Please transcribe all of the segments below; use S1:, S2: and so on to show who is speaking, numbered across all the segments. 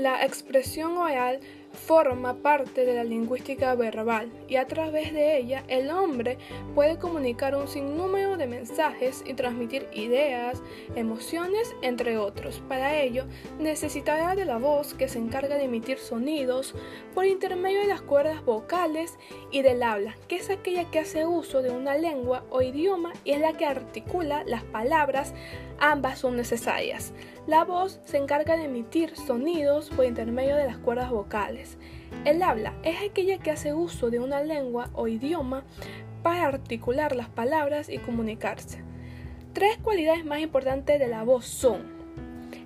S1: La expresión oral forma parte de la lingüística verbal y a través de ella el hombre puede comunicar un sinnúmero de mensajes y transmitir ideas, emociones, entre otros. Para ello necesitará de la voz que se encarga de emitir sonidos por intermedio de las cuerdas vocales y del habla, que es aquella que hace uso de una lengua o idioma y es la que articula las palabras. Ambas son necesarias. La voz se encarga de emitir sonidos por intermedio de las cuerdas vocales. El habla es aquella que hace uso de una lengua o idioma para articular las palabras y comunicarse. Tres cualidades más importantes de la voz son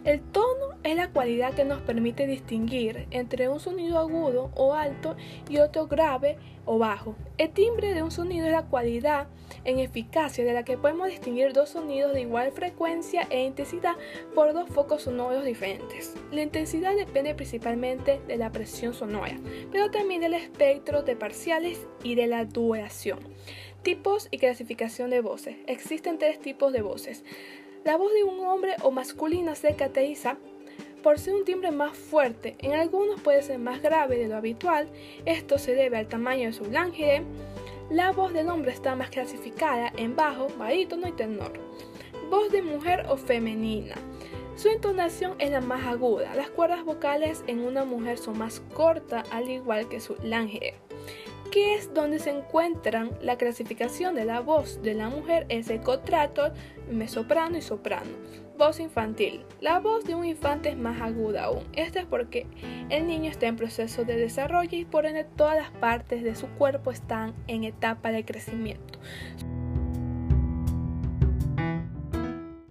S1: el tono es la cualidad que nos permite distinguir entre un sonido agudo o alto y otro grave o bajo. El timbre de un sonido es la cualidad en eficacia de la que podemos distinguir dos sonidos de igual frecuencia e intensidad por dos focos sonoros diferentes. La intensidad depende principalmente de la presión sonora, pero también del espectro de parciales y de la duración. Tipos y clasificación de voces. Existen tres tipos de voces. La voz de un hombre o masculina se caracteriza por ser un timbre más fuerte. En algunos puede ser más grave de lo habitual. Esto se debe al tamaño de su lángere. La voz del hombre está más clasificada en bajo, barítono y tenor. Voz de mujer o femenina. Su entonación es la más aguda. Las cuerdas vocales en una mujer son más cortas, al igual que su lángere que es donde se encuentran la clasificación de la voz de la mujer es el contrato, mesoprano y soprano. Voz infantil. La voz de un infante es más aguda aún. Esto es porque el niño está en proceso de desarrollo y por ende todas las partes de su cuerpo están en etapa de crecimiento.